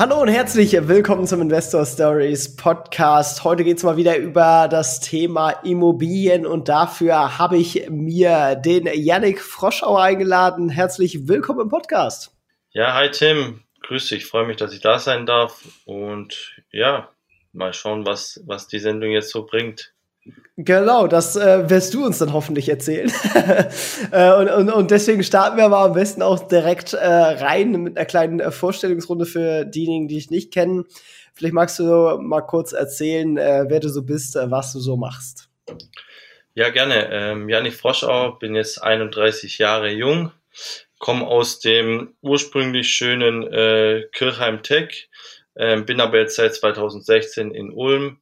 Hallo und herzlich willkommen zum Investor Stories Podcast. Heute geht es mal wieder über das Thema Immobilien und dafür habe ich mir den Yannick Froschauer eingeladen. Herzlich willkommen im Podcast. Ja, hi Tim, grüß dich, freue mich, dass ich da sein darf und ja, mal schauen, was, was die Sendung jetzt so bringt. Genau, das äh, wirst du uns dann hoffentlich erzählen. äh, und, und, und deswegen starten wir aber am besten auch direkt äh, rein mit einer kleinen äh, Vorstellungsrunde für diejenigen, die dich nicht kennen. Vielleicht magst du mal kurz erzählen, äh, wer du so bist, äh, was du so machst. Ja, gerne. Ähm, Janik Froschau, bin jetzt 31 Jahre jung, komme aus dem ursprünglich schönen Kirchheim Tech, äh, bin aber jetzt seit 2016 in Ulm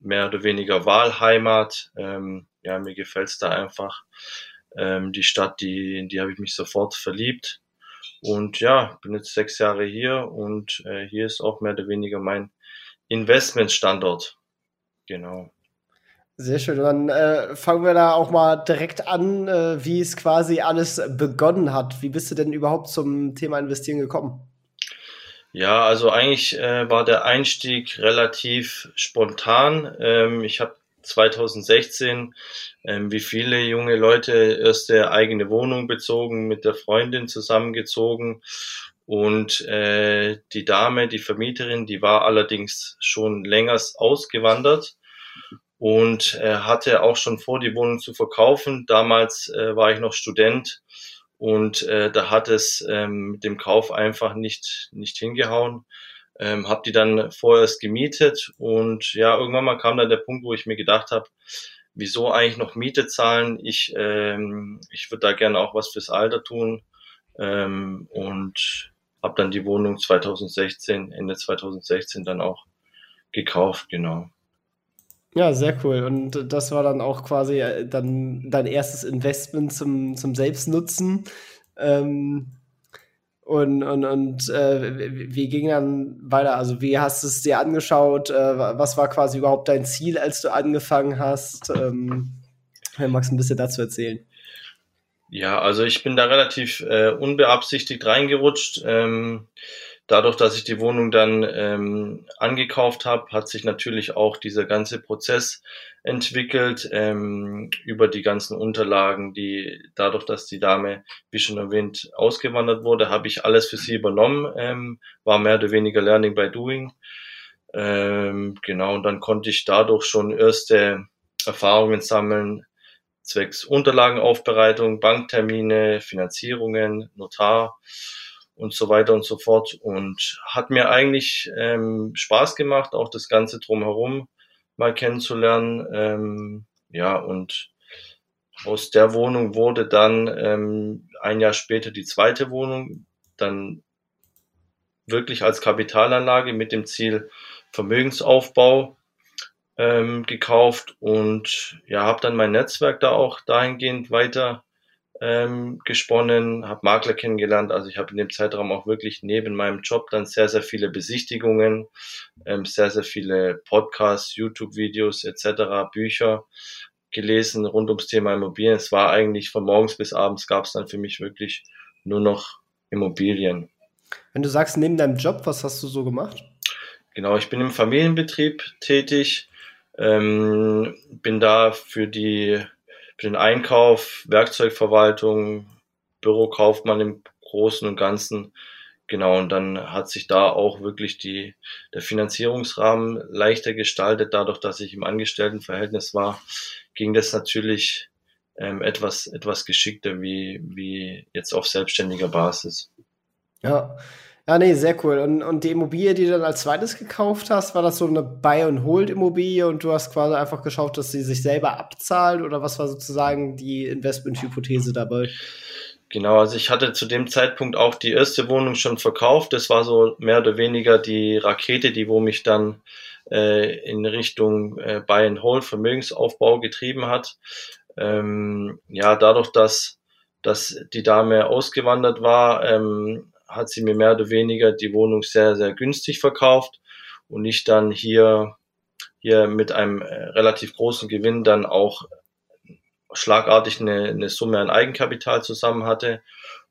mehr oder weniger Wahlheimat. Ähm, ja, mir gefällt's da einfach. Ähm, die Stadt, die, in die habe ich mich sofort verliebt. Und ja, bin jetzt sechs Jahre hier und äh, hier ist auch mehr oder weniger mein Investmentstandort. Genau. Sehr schön. Dann äh, fangen wir da auch mal direkt an, äh, wie es quasi alles begonnen hat. Wie bist du denn überhaupt zum Thema Investieren gekommen? Ja, also eigentlich äh, war der Einstieg relativ spontan. Ähm, ich habe 2016, ähm, wie viele junge Leute, erste eigene Wohnung bezogen, mit der Freundin zusammengezogen. Und äh, die Dame, die Vermieterin, die war allerdings schon länger ausgewandert und äh, hatte auch schon vor, die Wohnung zu verkaufen. Damals äh, war ich noch Student und äh, da hat es ähm, mit dem Kauf einfach nicht, nicht hingehauen. Ähm, habe die dann vorerst gemietet und ja, irgendwann mal kam dann der Punkt, wo ich mir gedacht habe, wieso eigentlich noch Miete zahlen? Ich, ähm, ich würde da gerne auch was fürs Alter tun ähm, und habe dann die Wohnung 2016, Ende 2016 dann auch gekauft, genau. Ja, sehr cool. Und das war dann auch quasi äh, dann dein erstes Investment zum, zum Selbstnutzen. Ähm, und und, und äh, wie ging dann weiter? Also, wie hast du es dir angeschaut? Äh, was war quasi überhaupt dein Ziel, als du angefangen hast? Ähm, magst du ein bisschen dazu erzählen? Ja, also ich bin da relativ äh, unbeabsichtigt reingerutscht. Ähm, Dadurch, dass ich die Wohnung dann ähm, angekauft habe, hat sich natürlich auch dieser ganze Prozess entwickelt ähm, über die ganzen Unterlagen, die dadurch, dass die Dame, wie schon erwähnt, ausgewandert wurde, habe ich alles für sie übernommen, ähm, war mehr oder weniger Learning by Doing. Ähm, genau, und dann konnte ich dadurch schon erste Erfahrungen sammeln, zwecks Unterlagenaufbereitung, Banktermine, Finanzierungen, Notar und so weiter und so fort. Und hat mir eigentlich ähm, Spaß gemacht, auch das Ganze drumherum mal kennenzulernen. Ähm, ja, und aus der Wohnung wurde dann ähm, ein Jahr später die zweite Wohnung, dann wirklich als Kapitalanlage mit dem Ziel Vermögensaufbau ähm, gekauft und ja, habe dann mein Netzwerk da auch dahingehend weiter ähm, gesponnen, habe Makler kennengelernt. Also ich habe in dem Zeitraum auch wirklich neben meinem Job dann sehr, sehr viele Besichtigungen, ähm, sehr, sehr viele Podcasts, YouTube-Videos etc., Bücher gelesen rund ums Thema Immobilien. Es war eigentlich von morgens bis abends gab es dann für mich wirklich nur noch Immobilien. Wenn du sagst, neben deinem Job, was hast du so gemacht? Genau, ich bin im Familienbetrieb tätig, ähm, bin da für die für den Einkauf, Werkzeugverwaltung, Bürokaufmann im Großen und Ganzen. Genau, und dann hat sich da auch wirklich die, der Finanzierungsrahmen leichter gestaltet. Dadurch, dass ich im Angestelltenverhältnis war, ging das natürlich ähm, etwas, etwas geschickter wie, wie jetzt auf selbstständiger Basis. Ja, ja, nee, sehr cool. Und, und die Immobilie, die du dann als zweites gekauft hast, war das so eine Buy-and-Hold-Immobilie und du hast quasi einfach geschaut, dass sie sich selber abzahlt oder was war sozusagen die Investmenthypothese dabei? Genau, also ich hatte zu dem Zeitpunkt auch die erste Wohnung schon verkauft. Das war so mehr oder weniger die Rakete, die wo mich dann äh, in Richtung äh, Buy and Hold Vermögensaufbau getrieben hat. Ähm, ja, dadurch, dass dass die Dame ausgewandert war, ähm, hat sie mir mehr oder weniger die Wohnung sehr, sehr günstig verkauft und ich dann hier, hier mit einem äh, relativ großen Gewinn dann auch schlagartig eine, eine Summe an Eigenkapital zusammen hatte.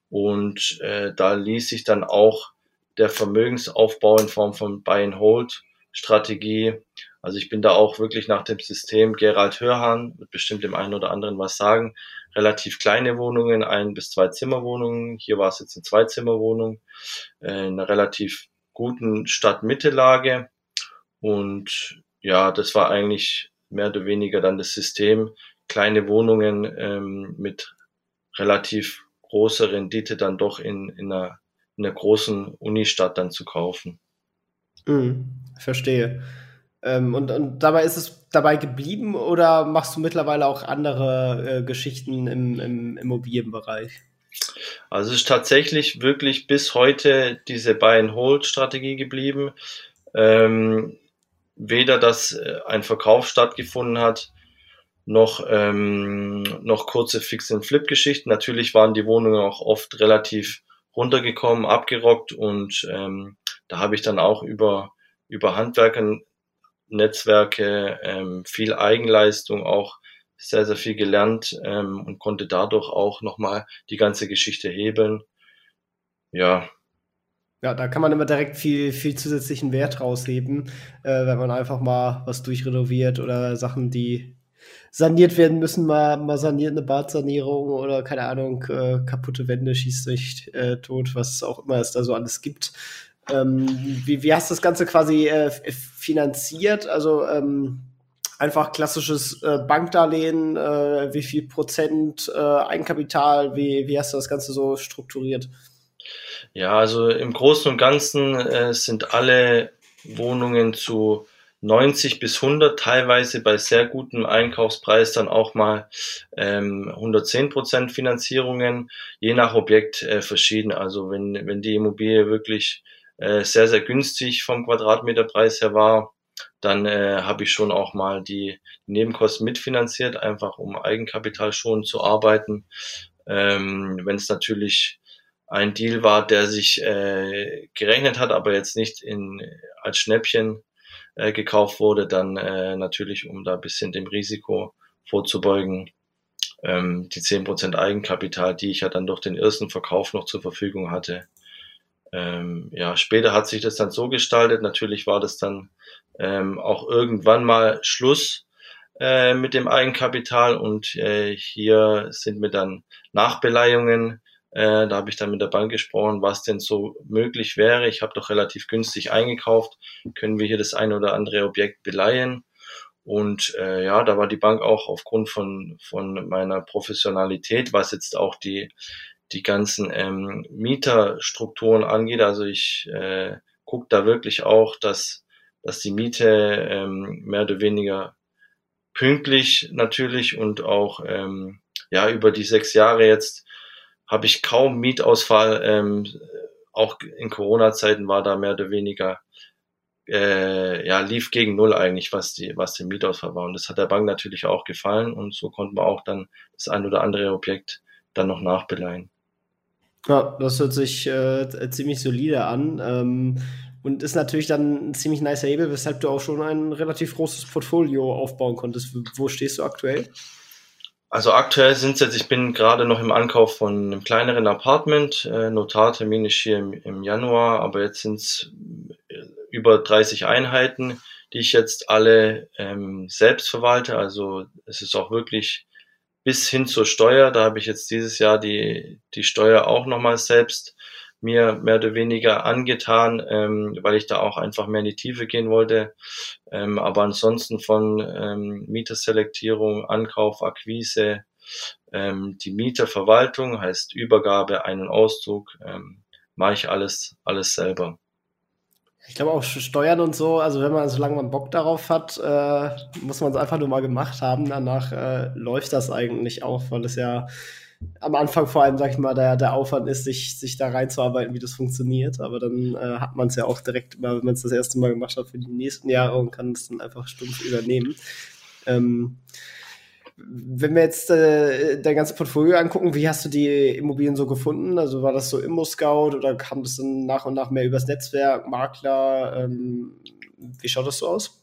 Und äh, da ließ sich dann auch der Vermögensaufbau in Form von Buy-and-Hold-Strategie. Also ich bin da auch wirklich nach dem System Gerald Hörhan, wird bestimmt dem einen oder anderen was sagen, relativ kleine Wohnungen, ein bis zwei Zimmerwohnungen. Hier war es jetzt eine Zweizimmerwohnung, äh, in einer relativ guten Stadtmittellage. Und ja, das war eigentlich mehr oder weniger dann das System. Kleine Wohnungen ähm, mit relativ großer Rendite dann doch in, in, einer, in einer großen Unistadt dann zu kaufen. Mhm, verstehe. Ähm, und, und dabei ist es dabei geblieben oder machst du mittlerweile auch andere äh, Geschichten im, im Immobilienbereich? Also es ist tatsächlich wirklich bis heute diese Buy-and-Hold-Strategie geblieben. Ähm, weder, dass äh, ein Verkauf stattgefunden hat, noch, ähm, noch kurze Fix-and-Flip-Geschichten. Natürlich waren die Wohnungen auch oft relativ runtergekommen, abgerockt und ähm, da habe ich dann auch über, über Handwerker Netzwerke, ähm, viel Eigenleistung, auch sehr, sehr viel gelernt ähm, und konnte dadurch auch nochmal die ganze Geschichte hebeln. Ja. Ja, da kann man immer direkt viel, viel zusätzlichen Wert rausheben, äh, wenn man einfach mal was durchrenoviert oder Sachen, die saniert werden müssen, mal, mal saniert eine Badsanierung oder keine Ahnung, äh, kaputte Wände schießt sich äh, tot, was auch immer es da so alles gibt. Ähm, wie, wie hast du das Ganze quasi äh, finanziert? Also ähm, einfach klassisches äh, Bankdarlehen, äh, wie viel Prozent äh, Eigenkapital, wie, wie hast du das Ganze so strukturiert? Ja, also im Großen und Ganzen äh, sind alle Wohnungen zu 90 bis 100, teilweise bei sehr gutem Einkaufspreis dann auch mal ähm, 110 Prozent Finanzierungen, je nach Objekt äh, verschieden. Also wenn, wenn die Immobilie wirklich äh, sehr, sehr günstig vom Quadratmeterpreis her war, dann äh, habe ich schon auch mal die Nebenkosten mitfinanziert, einfach um Eigenkapital schon zu arbeiten. Ähm, Wenn es natürlich ein Deal war, der sich äh, gerechnet hat, aber jetzt nicht in, als Schnäppchen äh, gekauft wurde, dann äh, natürlich, um da ein bisschen dem Risiko vorzubeugen, ähm, die zehn Prozent Eigenkapital, die ich ja dann durch den ersten Verkauf noch zur Verfügung hatte, ähm, ja, später hat sich das dann so gestaltet. Natürlich war das dann ähm, auch irgendwann mal Schluss äh, mit dem Eigenkapital und äh, hier sind mir dann Nachbeleihungen. Äh, da habe ich dann mit der Bank gesprochen, was denn so möglich wäre. Ich habe doch relativ günstig eingekauft. Können wir hier das eine oder andere Objekt beleihen? Und äh, ja, da war die Bank auch aufgrund von, von meiner Professionalität, was jetzt auch die die ganzen ähm, Mieterstrukturen angeht. Also ich äh, gucke da wirklich auch, dass, dass die Miete ähm, mehr oder weniger pünktlich natürlich und auch ähm, ja über die sechs Jahre jetzt habe ich kaum Mietausfall. Ähm, auch in Corona-Zeiten war da mehr oder weniger äh, ja lief gegen null eigentlich, was die was der Mietausfall war. Und das hat der Bank natürlich auch gefallen und so konnten wir auch dann das ein oder andere Objekt dann noch nachbeleihen. Ja, das hört sich äh, ziemlich solide an. Ähm, und ist natürlich dann ein ziemlich nicer Hebel, weshalb du auch schon ein relativ großes Portfolio aufbauen konntest. Wo stehst du aktuell? Also aktuell sind es jetzt, ich bin gerade noch im Ankauf von einem kleineren Apartment. Äh, Notartermin ist hier im, im Januar, aber jetzt sind es äh, über 30 Einheiten, die ich jetzt alle ähm, selbst verwalte. Also es ist auch wirklich bis hin zur Steuer. Da habe ich jetzt dieses Jahr die, die Steuer auch nochmal selbst mir mehr oder weniger angetan, ähm, weil ich da auch einfach mehr in die Tiefe gehen wollte. Ähm, aber ansonsten von ähm, Mieterselektierung, Ankauf, Akquise, ähm, die Mieterverwaltung heißt Übergabe, Ein- und Auszug, ähm, mache ich alles, alles selber. Ich glaube auch Steuern und so, also wenn man, solange man Bock darauf hat, äh, muss man es einfach nur mal gemacht haben. Danach äh, läuft das eigentlich auch, weil es ja am Anfang vor allem, sag ich mal, der, der Aufwand ist, sich, sich da reinzuarbeiten, wie das funktioniert. Aber dann äh, hat man es ja auch direkt immer, wenn man es das erste Mal gemacht hat, für die nächsten Jahre und kann es dann einfach stumpf übernehmen. Ähm, wenn wir jetzt äh, dein ganzes Portfolio angucken, wie hast du die Immobilien so gefunden? Also war das so Immo-Scout oder kam das dann nach und nach mehr übers Netzwerk, Makler? Ähm, wie schaut das so aus?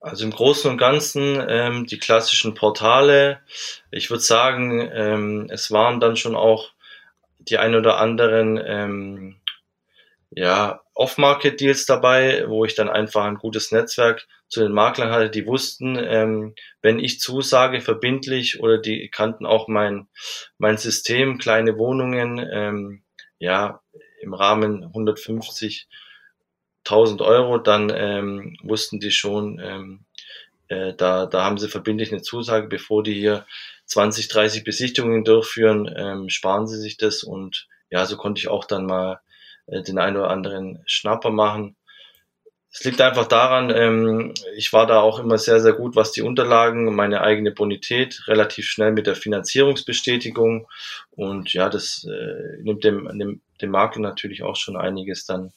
Also im Großen und Ganzen ähm, die klassischen Portale. Ich würde sagen, ähm, es waren dann schon auch die ein oder anderen ähm, ja, Off-Market-Deals dabei, wo ich dann einfach ein gutes Netzwerk zu den Maklern hatte, die wussten, ähm, wenn ich zusage, verbindlich oder die kannten auch mein, mein System, kleine Wohnungen, ähm, ja, im Rahmen 150 1000 Euro, dann ähm, wussten die schon, ähm, äh, da, da haben sie verbindlich eine Zusage, bevor die hier 20, 30 Besichtigungen durchführen, ähm, sparen sie sich das und ja, so konnte ich auch dann mal äh, den einen oder anderen Schnapper machen. Es liegt einfach daran, ähm, ich war da auch immer sehr, sehr gut, was die Unterlagen, meine eigene Bonität, relativ schnell mit der Finanzierungsbestätigung und ja, das äh, nimmt dem, dem, dem Makler natürlich auch schon einiges dann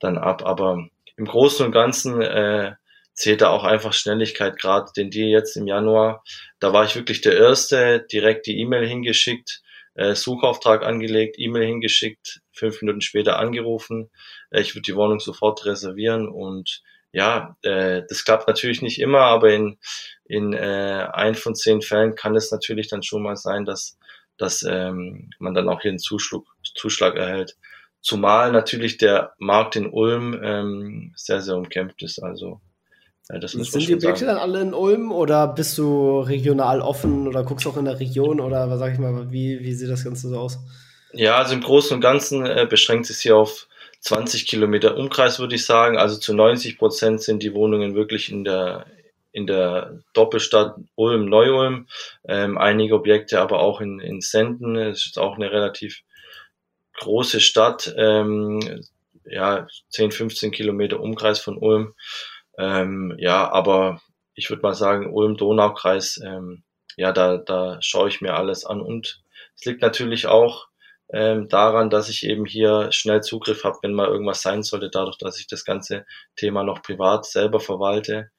dann ab. Aber im Großen und Ganzen äh, zählt da auch einfach Schnelligkeit, gerade den Deal jetzt im Januar. Da war ich wirklich der Erste, direkt die E-Mail hingeschickt, äh, Suchauftrag angelegt, E-Mail hingeschickt, fünf Minuten später angerufen. Äh, ich würde die Wohnung sofort reservieren und ja, äh, das klappt natürlich nicht immer, aber in, in äh, ein von zehn Fällen kann es natürlich dann schon mal sein, dass, dass ähm, man dann auch hier einen Zuschlag, Zuschlag erhält. Zumal natürlich der Markt in Ulm ähm, sehr, sehr umkämpft ist. Also ja, das Sind die Objekte sagen. dann alle in Ulm oder bist du regional offen oder guckst auch in der Region oder was sag ich mal, wie, wie sieht das Ganze so aus? Ja, also im Großen und Ganzen äh, beschränkt es hier auf 20 Kilometer Umkreis, würde ich sagen. Also zu 90 Prozent sind die Wohnungen wirklich in der in der Doppelstadt Ulm, Neu-Ulm, ähm, einige Objekte aber auch in, in Senden. Es ist auch eine relativ große Stadt, ähm, ja, 10, 15 Kilometer Umkreis von Ulm. Ähm, ja, aber ich würde mal sagen, Ulm-Donaukreis, ähm, ja, da, da schaue ich mir alles an. Und es liegt natürlich auch ähm, daran, dass ich eben hier schnell Zugriff habe, wenn mal irgendwas sein sollte, dadurch, dass ich das ganze Thema noch privat selber verwalte.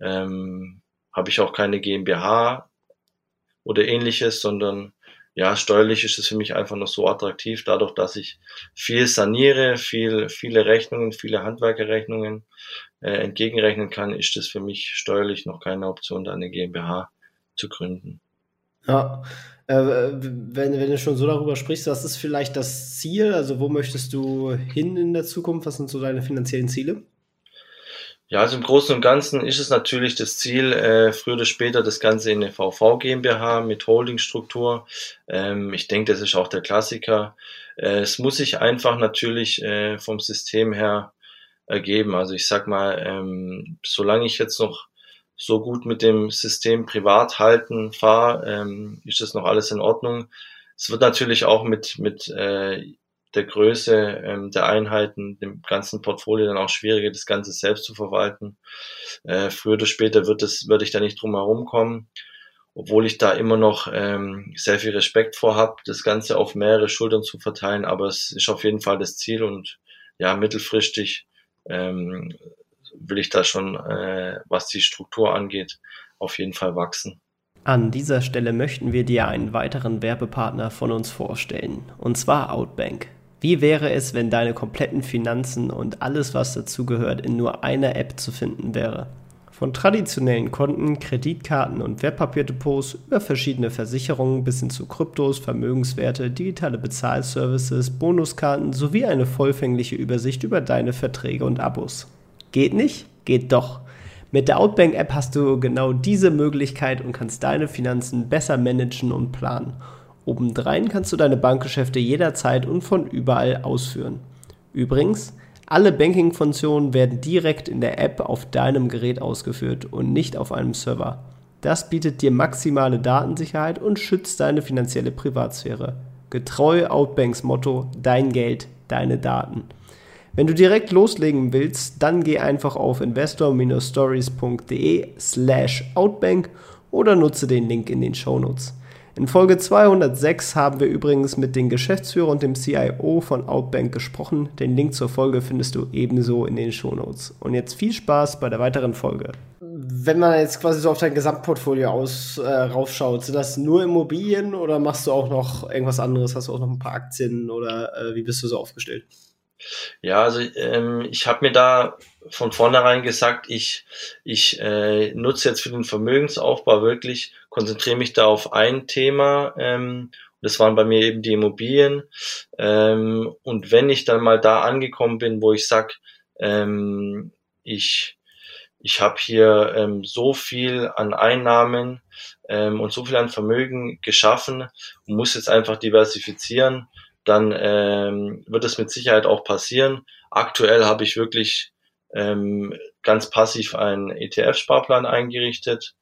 Ähm, habe ich auch keine GmbH oder ähnliches, sondern ja, steuerlich ist es für mich einfach noch so attraktiv, dadurch, dass ich viel saniere, viel, viele Rechnungen, viele Handwerkerrechnungen äh, entgegenrechnen kann, ist es für mich steuerlich noch keine Option, da eine GmbH zu gründen. Ja, äh, wenn, wenn du schon so darüber sprichst, was ist vielleicht das Ziel? Also wo möchtest du hin in der Zukunft? Was sind so deine finanziellen Ziele? Ja, also im Großen und Ganzen ist es natürlich das Ziel, äh, früher oder später das Ganze in eine VV GmbH mit Holdingstruktur. Ähm, ich denke, das ist auch der Klassiker. Äh, es muss sich einfach natürlich äh, vom System her ergeben. Also ich sag mal, ähm, solange ich jetzt noch so gut mit dem System privat halten fahre, ähm, ist das noch alles in Ordnung. Es wird natürlich auch mit, mit äh, der Größe ähm, der Einheiten, dem ganzen Portfolio dann auch schwieriger, das Ganze selbst zu verwalten. Äh, früher oder später wird es, würde ich da nicht drum herum kommen, obwohl ich da immer noch ähm, sehr viel Respekt vor habe, das Ganze auf mehrere Schultern zu verteilen, aber es ist auf jeden Fall das Ziel und ja, mittelfristig ähm, will ich da schon, äh, was die Struktur angeht, auf jeden Fall wachsen. An dieser Stelle möchten wir dir einen weiteren Werbepartner von uns vorstellen, und zwar Outbank. Wie wäre es, wenn deine kompletten Finanzen und alles, was dazugehört, in nur einer App zu finden wäre? Von traditionellen Konten, Kreditkarten und Wertpapierdepots über verschiedene Versicherungen bis hin zu Kryptos, Vermögenswerte, digitale Bezahlservices, Bonuskarten sowie eine vollfängliche Übersicht über deine Verträge und Abos. Geht nicht? Geht doch. Mit der Outbank-App hast du genau diese Möglichkeit und kannst deine Finanzen besser managen und planen. Obendrein kannst du deine Bankgeschäfte jederzeit und von überall ausführen. Übrigens, alle Banking-Funktionen werden direkt in der App auf deinem Gerät ausgeführt und nicht auf einem Server. Das bietet dir maximale Datensicherheit und schützt deine finanzielle Privatsphäre. Getreu Outbanks Motto: Dein Geld, deine Daten. Wenn du direkt loslegen willst, dann geh einfach auf investor-stories.de slash outbank oder nutze den Link in den Shownotes. In Folge 206 haben wir übrigens mit dem Geschäftsführer und dem CIO von Outbank gesprochen. Den Link zur Folge findest du ebenso in den Shownotes. Und jetzt viel Spaß bei der weiteren Folge. Wenn man jetzt quasi so auf dein Gesamtportfolio aus äh, raufschaut, sind das nur Immobilien oder machst du auch noch irgendwas anderes? Hast du auch noch ein paar Aktien oder äh, wie bist du so aufgestellt? Ja, also ähm, ich habe mir da von vornherein gesagt, ich, ich äh, nutze jetzt für den Vermögensaufbau wirklich, konzentriere mich da auf ein Thema. Ähm, das waren bei mir eben die Immobilien. Ähm, und wenn ich dann mal da angekommen bin, wo ich sag, ähm, ich, ich habe hier ähm, so viel an Einnahmen ähm, und so viel an Vermögen geschaffen und muss jetzt einfach diversifizieren, dann ähm, wird es mit Sicherheit auch passieren. Aktuell habe ich wirklich ähm, ganz passiv einen ETF-Sparplan eingerichtet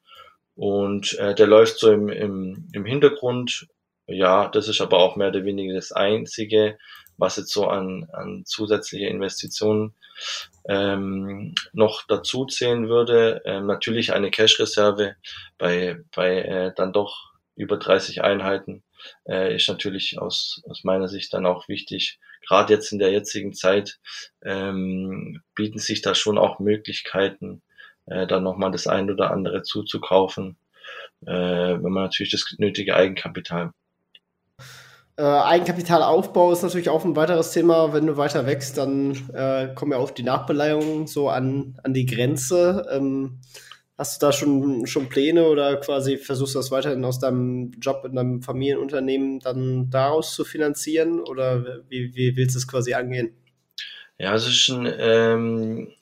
und äh, der läuft so im, im, im Hintergrund. Ja, das ist aber auch mehr oder weniger das Einzige, was jetzt so an, an zusätzliche Investitionen ähm, noch dazu zählen würde. Ähm, natürlich eine Cash-Reserve bei, bei äh, dann doch über 30 Einheiten äh, ist natürlich aus, aus meiner Sicht dann auch wichtig. Gerade jetzt in der jetzigen Zeit ähm, bieten sich da schon auch Möglichkeiten, äh, dann nochmal das ein oder andere zuzukaufen, äh, wenn man natürlich das nötige Eigenkapital äh, Eigenkapitalaufbau ist natürlich auch ein weiteres Thema. Wenn du weiter wächst, dann äh, kommen ja auch die Nachbeleihungen so an, an die Grenze. Ähm, Hast du da schon, schon Pläne oder quasi versuchst du das weiterhin aus deinem Job in deinem Familienunternehmen dann daraus zu finanzieren oder wie, wie willst du es quasi angehen? Ja, es ist ein, ähm,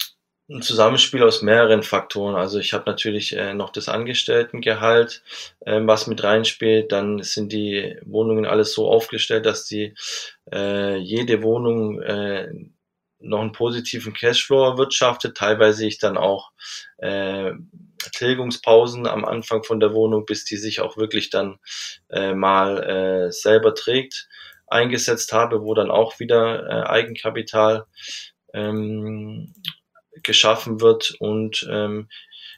ein Zusammenspiel aus mehreren Faktoren. Also ich habe natürlich äh, noch das Angestelltengehalt, äh, was mit reinspielt. Dann sind die Wohnungen alles so aufgestellt, dass die äh, jede Wohnung äh, noch einen positiven Cashflow erwirtschaftet. Teilweise ich dann auch äh, Tilgungspausen am Anfang von der Wohnung, bis die sich auch wirklich dann äh, mal äh, selber trägt, eingesetzt habe, wo dann auch wieder äh, Eigenkapital ähm, geschaffen wird. Und ähm,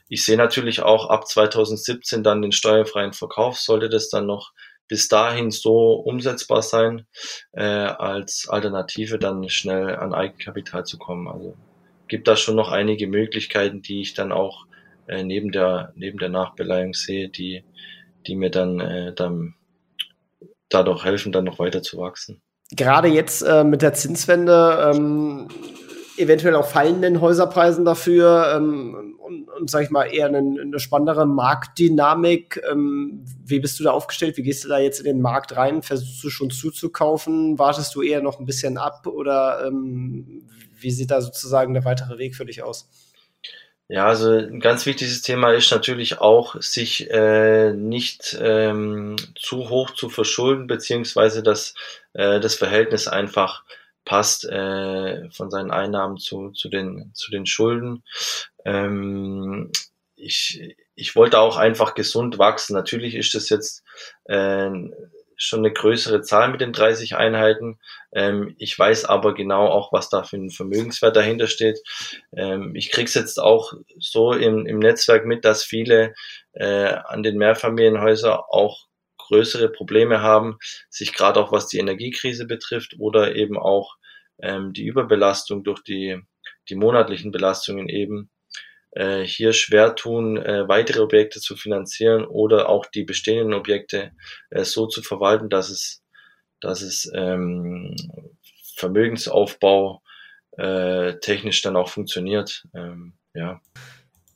ich sehe natürlich auch ab 2017 dann den steuerfreien Verkauf, sollte das dann noch bis dahin so umsetzbar sein, äh, als Alternative dann schnell an Eigenkapital zu kommen. Also gibt da schon noch einige Möglichkeiten, die ich dann auch äh, neben der neben der Nachbeleihung sehe, die die mir dann äh, dann dadurch helfen, dann noch weiter zu wachsen. Gerade jetzt äh, mit der Zinswende ähm, eventuell auch fallenden Häuserpreisen dafür ähm, und, und sag ich mal, eher eine, eine spannendere Marktdynamik. Ähm, wie bist du da aufgestellt? Wie gehst du da jetzt in den Markt rein? Versuchst du schon zuzukaufen? Wartest du eher noch ein bisschen ab oder ähm, wie sieht da sozusagen der weitere Weg für dich aus? Ja, also ein ganz wichtiges Thema ist natürlich auch, sich äh, nicht ähm, zu hoch zu verschulden, beziehungsweise dass äh, das Verhältnis einfach passt äh, von seinen Einnahmen zu, zu, den, zu den Schulden. Ähm, ich, ich wollte auch einfach gesund wachsen. Natürlich ist das jetzt äh, schon eine größere Zahl mit den 30 Einheiten. Ähm, ich weiß aber genau auch, was da für ein Vermögenswert dahinter steht. Ähm, ich krieg's jetzt auch so im, im Netzwerk mit, dass viele äh, an den Mehrfamilienhäusern auch größere Probleme haben, sich gerade auch was die Energiekrise betrifft oder eben auch ähm, die Überbelastung durch die, die monatlichen Belastungen eben äh, hier schwer tun, äh, weitere Objekte zu finanzieren oder auch die bestehenden Objekte äh, so zu verwalten, dass es, dass es ähm, Vermögensaufbau äh, technisch dann auch funktioniert. Ähm, ja.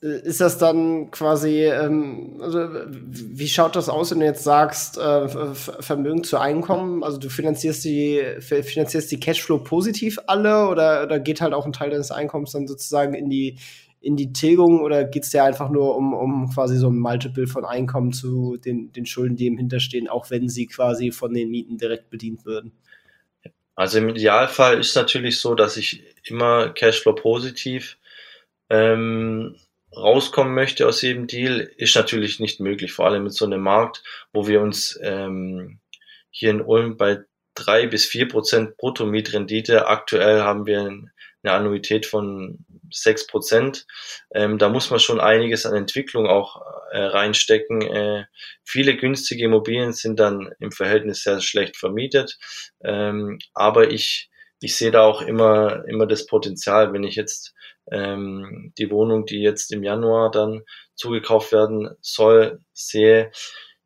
Äh, ist das dann quasi, ähm, also wie schaut das aus, wenn du jetzt sagst, äh, Vermögen zu Einkommen? Also du finanzierst die, finanzierst die Cashflow positiv alle oder, oder geht halt auch ein Teil deines Einkommens dann sozusagen in die, in die Tilgung oder geht es dir einfach nur um, um quasi so ein Multiple von Einkommen zu den, den Schulden, die im Hinterstehen, auch wenn sie quasi von den Mieten direkt bedient würden? Also im Idealfall ist natürlich so, dass ich immer Cashflow positiv ähm, rauskommen möchte aus jedem Deal, ist natürlich nicht möglich, vor allem mit so einem Markt, wo wir uns ähm, hier in Ulm bei drei bis vier Prozent Bruttomietrendite, aktuell haben wir eine Annuität von sechs Prozent. Ähm, da muss man schon einiges an Entwicklung auch äh, reinstecken. Äh, viele günstige Immobilien sind dann im Verhältnis sehr schlecht vermietet. Ähm, aber ich, ich sehe da auch immer, immer das Potenzial, wenn ich jetzt ähm, die Wohnung, die jetzt im Januar dann zugekauft werden soll, sehe,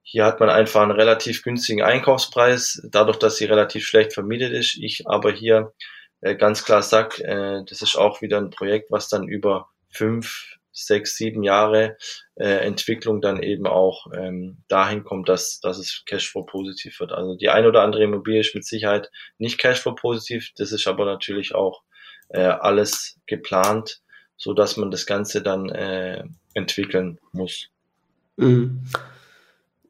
hier hat man einfach einen relativ günstigen Einkaufspreis, dadurch, dass sie relativ schlecht vermietet ist. Ich aber hier ganz klar sag, äh, das ist auch wieder ein Projekt, was dann über fünf, sechs, sieben Jahre äh, Entwicklung dann eben auch ähm, dahin kommt, dass, dass es Cashflow positiv wird. Also die ein oder andere Immobilie ist mit Sicherheit nicht Cashflow positiv, das ist aber natürlich auch äh, alles geplant, so dass man das Ganze dann äh, entwickeln muss. Mhm.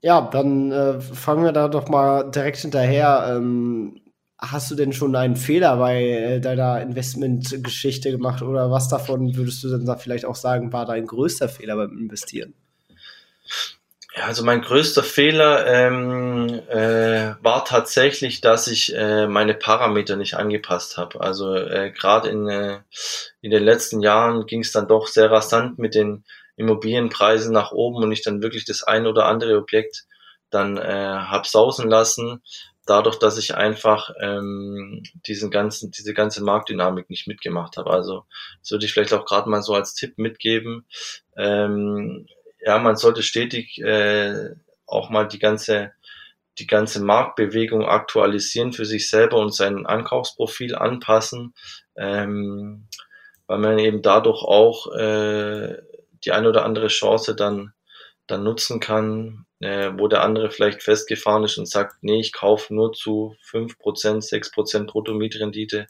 Ja, dann äh, fangen wir da doch mal direkt hinterher. Ähm, hast du denn schon einen Fehler bei äh, deiner Investmentgeschichte gemacht oder was davon würdest du denn da vielleicht auch sagen, war dein größter Fehler beim Investieren? Ja, also mein größter Fehler ähm, äh, war tatsächlich, dass ich äh, meine Parameter nicht angepasst habe. Also äh, gerade in, äh, in den letzten Jahren ging es dann doch sehr rasant mit den Immobilienpreise nach oben und ich dann wirklich das ein oder andere Objekt dann äh, hab sausen lassen, dadurch, dass ich einfach ähm, diesen ganzen, diese ganze Marktdynamik nicht mitgemacht habe. Also das würde ich vielleicht auch gerade mal so als Tipp mitgeben. Ähm, ja, man sollte stetig äh, auch mal die ganze die ganze Marktbewegung aktualisieren für sich selber und sein Ankaufsprofil anpassen, ähm, weil man eben dadurch auch äh, die eine oder andere Chance dann, dann nutzen kann, äh, wo der andere vielleicht festgefahren ist und sagt, nee, ich kaufe nur zu fünf Prozent, sechs Prozent Bruttomietrendite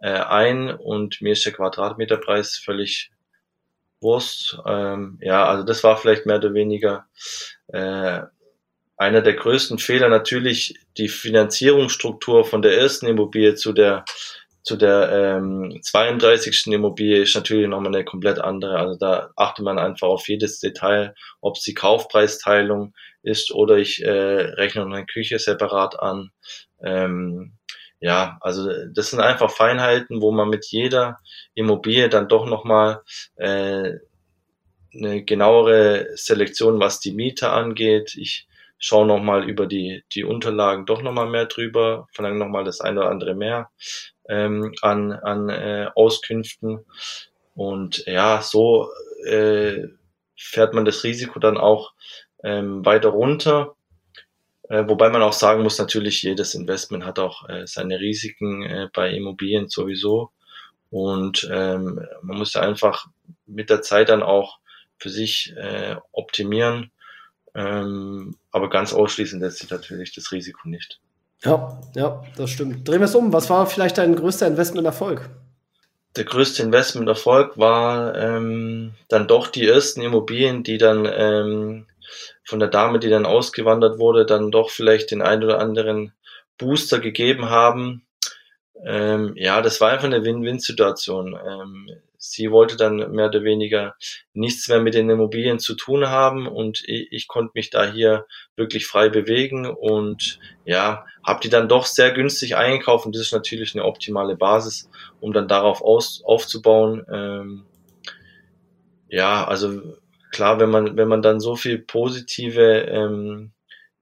äh, ein und mir ist der Quadratmeterpreis völlig Wurst. Ähm, ja, also das war vielleicht mehr oder weniger äh, einer der größten Fehler. Natürlich die Finanzierungsstruktur von der ersten Immobilie zu der zu der ähm, 32. Immobilie ist natürlich nochmal eine komplett andere. Also da achtet man einfach auf jedes Detail, ob es die Kaufpreisteilung ist oder ich äh, rechne eine Küche separat an. Ähm, ja, also das sind einfach Feinheiten, wo man mit jeder Immobilie dann doch nochmal äh, eine genauere Selektion, was die Miete angeht. Ich schaue nochmal über die, die Unterlagen doch nochmal mehr drüber, verlange nochmal das eine oder andere mehr ähm, an, an äh, Auskünften. Und ja, so äh, fährt man das Risiko dann auch ähm, weiter runter. Äh, wobei man auch sagen muss, natürlich, jedes Investment hat auch äh, seine Risiken äh, bei Immobilien sowieso. Und ähm, man muss ja einfach mit der Zeit dann auch für sich äh, optimieren. Ähm, aber ganz ausschließen lässt sich natürlich das Risiko nicht. Ja, ja, das stimmt. Drehen wir es um. Was war vielleicht dein größter Investmenterfolg? Der größte Investmenterfolg war ähm, dann doch die ersten Immobilien, die dann ähm, von der Dame, die dann ausgewandert wurde, dann doch vielleicht den ein oder anderen Booster gegeben haben. Ähm, ja, das war einfach eine Win-Win-Situation. Ähm, sie wollte dann mehr oder weniger nichts mehr mit den Immobilien zu tun haben und ich, ich konnte mich da hier wirklich frei bewegen und ja, habe die dann doch sehr günstig eingekauft und das ist natürlich eine optimale Basis, um dann darauf aus, aufzubauen. Ähm, ja, also klar, wenn man wenn man dann so viel positive ähm,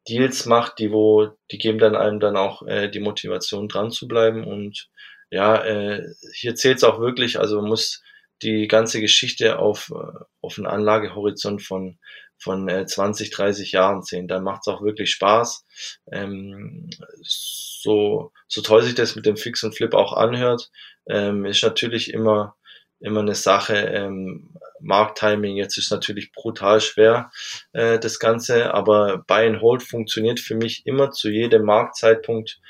Deals macht, die wo die geben dann einem dann auch äh, die Motivation dran zu bleiben und ja, äh, hier zählt es auch wirklich, also man muss die ganze Geschichte auf, äh, auf einen Anlagehorizont von, von 20, äh, 30 Jahren sehen. Da macht es auch wirklich Spaß. Ähm, so, so toll sich das mit dem Fix und Flip auch anhört, ähm, ist natürlich immer, immer eine Sache. Ähm, Markttiming jetzt ist natürlich brutal schwer, äh, das Ganze, aber Buy and Hold funktioniert für mich immer zu jedem Marktzeitpunkt.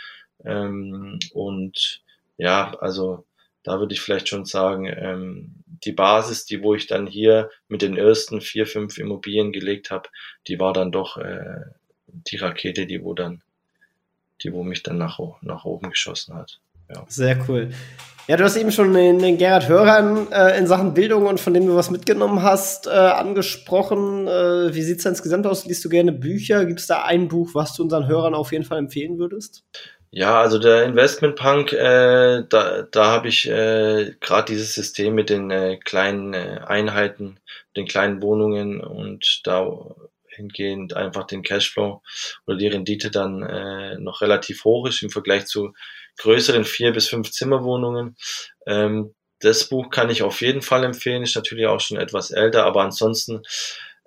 Ähm, und ja, also da würde ich vielleicht schon sagen, ähm, die Basis, die wo ich dann hier mit den ersten vier, fünf Immobilien gelegt habe, die war dann doch äh, die Rakete, die wo dann, die wo mich dann nach, nach oben geschossen hat. Ja. Sehr cool. Ja, du hast eben schon den, den Gerhard Hörern äh, in Sachen Bildung und von dem du was mitgenommen hast, äh, angesprochen. Äh, wie sieht's da insgesamt aus? Liest du gerne Bücher? Gibt es da ein Buch, was du unseren Hörern auf jeden Fall empfehlen würdest? Ja, also der Investment Punk, äh, da, da habe ich äh, gerade dieses System mit den äh, kleinen äh, Einheiten, den kleinen Wohnungen und da hingehend einfach den Cashflow oder die Rendite dann äh, noch relativ hoch ist im Vergleich zu größeren vier bis fünf Zimmerwohnungen. Ähm, das Buch kann ich auf jeden Fall empfehlen, ist natürlich auch schon etwas älter, aber ansonsten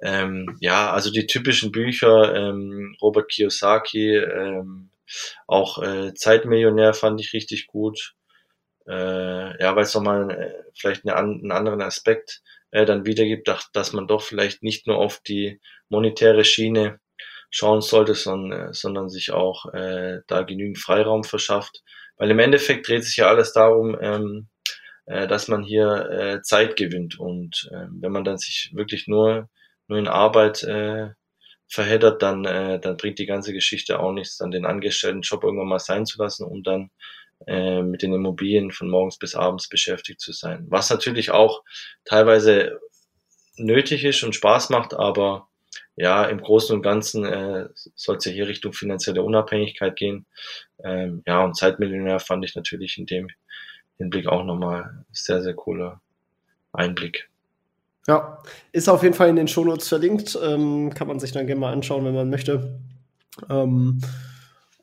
ähm, ja, also die typischen Bücher, ähm, Robert Kiyosaki, ähm, auch äh, Zeitmillionär fand ich richtig gut. Äh, ja, weil es nochmal äh, vielleicht eine, einen anderen Aspekt äh, dann wiedergibt, dass, dass man doch vielleicht nicht nur auf die monetäre Schiene schauen sollte, sondern, äh, sondern sich auch äh, da genügend Freiraum verschafft. Weil im Endeffekt dreht sich ja alles darum, ähm, äh, dass man hier äh, Zeit gewinnt. Und äh, wenn man dann sich wirklich nur, nur in Arbeit äh, verheddert, dann, äh, dann bringt die ganze Geschichte auch nichts, dann den angestellten Job irgendwann mal sein zu lassen, um dann äh, mit den Immobilien von morgens bis abends beschäftigt zu sein. Was natürlich auch teilweise nötig ist und Spaß macht, aber ja, im Großen und Ganzen äh, soll es ja hier Richtung finanzielle Unabhängigkeit gehen. Ähm, ja, und Zeitmillionär fand ich natürlich in dem Hinblick auch nochmal sehr, sehr cooler Einblick. Ja, ist auf jeden Fall in den Shownotes verlinkt. Ähm, kann man sich dann gerne mal anschauen, wenn man möchte. Ähm,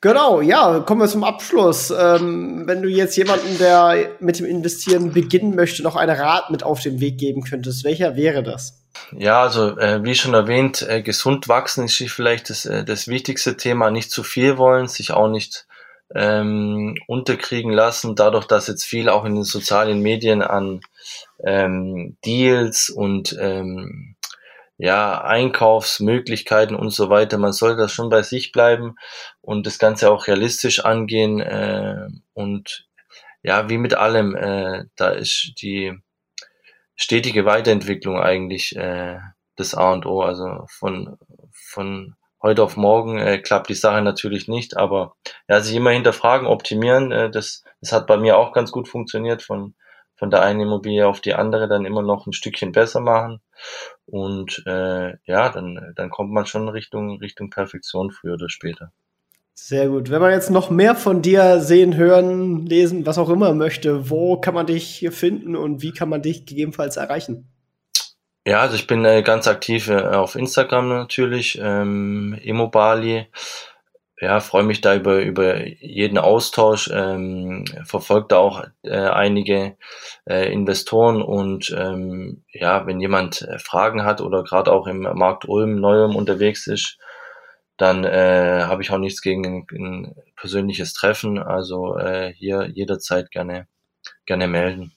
genau, ja, kommen wir zum Abschluss. Ähm, wenn du jetzt jemanden, der mit dem Investieren beginnen möchte, noch einen Rat mit auf den Weg geben könntest, welcher wäre das? Ja, also äh, wie schon erwähnt, äh, gesund wachsen ist vielleicht das, äh, das wichtigste Thema. Nicht zu viel wollen, sich auch nicht ähm, unterkriegen lassen, dadurch, dass jetzt viel auch in den sozialen Medien an ähm, Deals und ähm, ja, Einkaufsmöglichkeiten und so weiter. Man soll das schon bei sich bleiben und das Ganze auch realistisch angehen. Äh, und ja, wie mit allem, äh, da ist die stetige Weiterentwicklung eigentlich äh, das A und O. Also von, von heute auf morgen äh, klappt die Sache natürlich nicht, aber ja, sich immer hinterfragen, optimieren, äh, das, das hat bei mir auch ganz gut funktioniert, von, von der einen Immobilie auf die andere dann immer noch ein Stückchen besser machen. Und äh, ja, dann, dann kommt man schon Richtung, Richtung Perfektion früher oder später. Sehr gut. Wenn man jetzt noch mehr von dir sehen, hören, lesen, was auch immer möchte, wo kann man dich hier finden und wie kann man dich gegebenenfalls erreichen? Ja, also ich bin äh, ganz aktiv äh, auf Instagram natürlich, ähm, Immobali. Ja, freue mich da über, über jeden Austausch, ähm, verfolgt da auch äh, einige äh, Investoren und ähm, ja, wenn jemand äh, Fragen hat oder gerade auch im Markt Ulm, Neuem unterwegs ist, dann äh, habe ich auch nichts gegen ein, ein persönliches Treffen. Also äh, hier jederzeit gerne, gerne melden.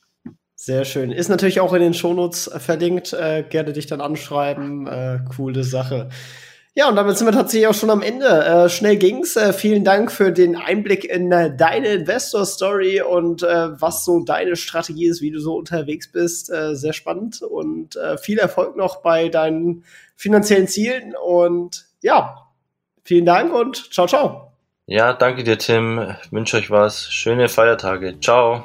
Sehr schön. Ist natürlich auch in den Shownotes verlinkt. Äh, gerne dich dann anschreiben. Äh, coole Sache. Ja, und damit sind wir tatsächlich auch schon am Ende. Äh, schnell ging's. Äh, vielen Dank für den Einblick in äh, deine Investor-Story und äh, was so deine Strategie ist, wie du so unterwegs bist. Äh, sehr spannend und äh, viel Erfolg noch bei deinen finanziellen Zielen. Und ja, vielen Dank und ciao, ciao. Ja, danke dir, Tim. Ich wünsche euch was. Schöne Feiertage. Ciao